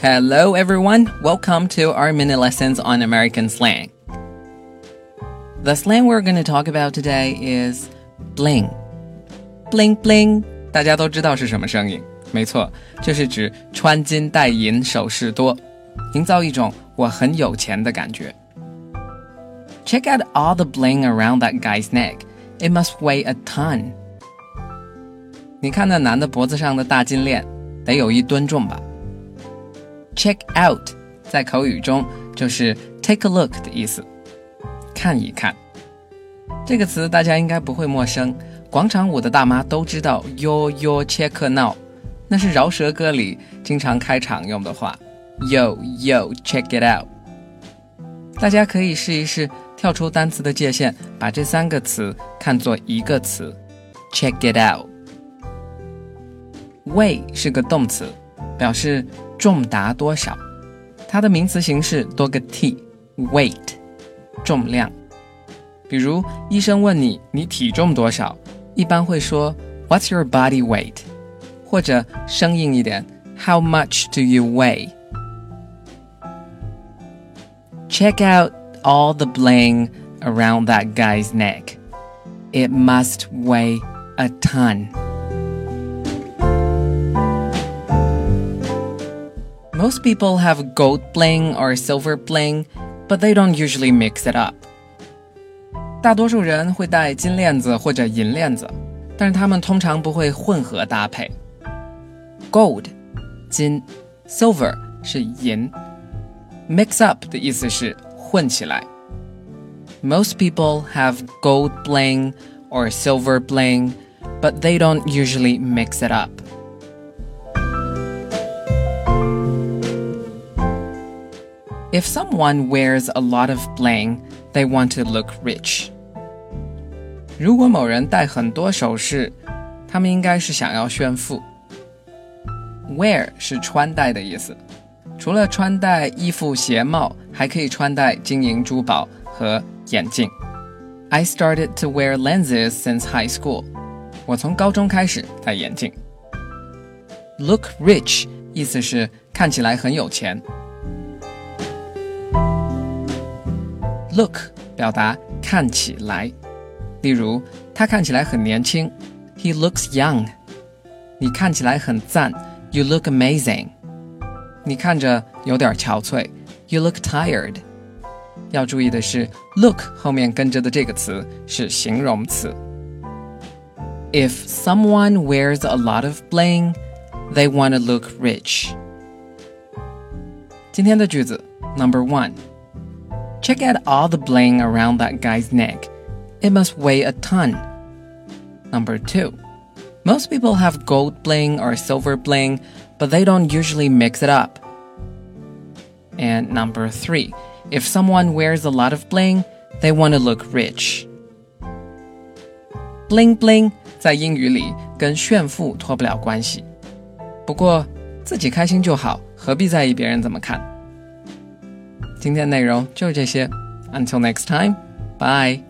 Hello, everyone. Welcome to our mini lessons on American slang. The slang we're going to talk about today is bling. Bling bling，大家都知道是什么声音？没错，就是指穿金戴银、首饰多，营造一种我很有钱的感觉。Check out all the bling around that guy's neck. It must weigh a ton. 你看那男的脖子上的大金链，得有一吨重吧 ？Check out 在口语中就是 take a look 的意思，看一看。这个词大家应该不会陌生，广场舞的大妈都知道 yo yo check now，那是饶舌歌里经常开场用的话。Yo yo check it out。大家可以试一试跳出单词的界限，把这三个词看作一个词，check it out。weigh 是个动词，表示。重达多少？它的名词形式多个 t，weight，重量。比如医生问你你体重多少，一般会说 What's your body weight？或者生硬一点，How much do you weigh？Check out all the bling around that guy's neck. It must weigh a ton. Most people have gold bling or silver bling, but they don't usually mix it up. 大多数人会戴金链子或者银链子，但是他们通常不会混合搭配。Gold，金；silver 是银。Mix up 的意思是混起来。Most people have gold bling or silver bling, but they don't usually mix it up. If someone wears a lot of bling, they want to look rich. 如果某人戴很多首饰，他们应该是想要炫富。Wear 是穿戴的意思，除了穿戴衣服、鞋帽，还可以穿戴金银珠宝和眼镜。I started to wear lenses since high school. 我从高中开始戴眼镜。Look rich 意思是看起来很有钱。 Look 表达看起来，例如他看起来很年轻，He looks young。你看起来很赞，You look amazing。你看着有点憔悴，You look tired。要注意的是，look 后面跟着的这个词是形容词。If someone wears a lot of bling, they want to look rich. 今天的句子 Number one。 Check out all the bling around that guy's neck. It must weigh a ton. Number two, most people have gold bling or silver bling, but they don't usually mix it up. And number three, if someone wears a lot of bling, they want to look rich. Bling bling 在英语里跟炫富脱不了关系，不过自己开心就好，何必在意别人怎么看？ 今天内容就是这些。Until next time, bye.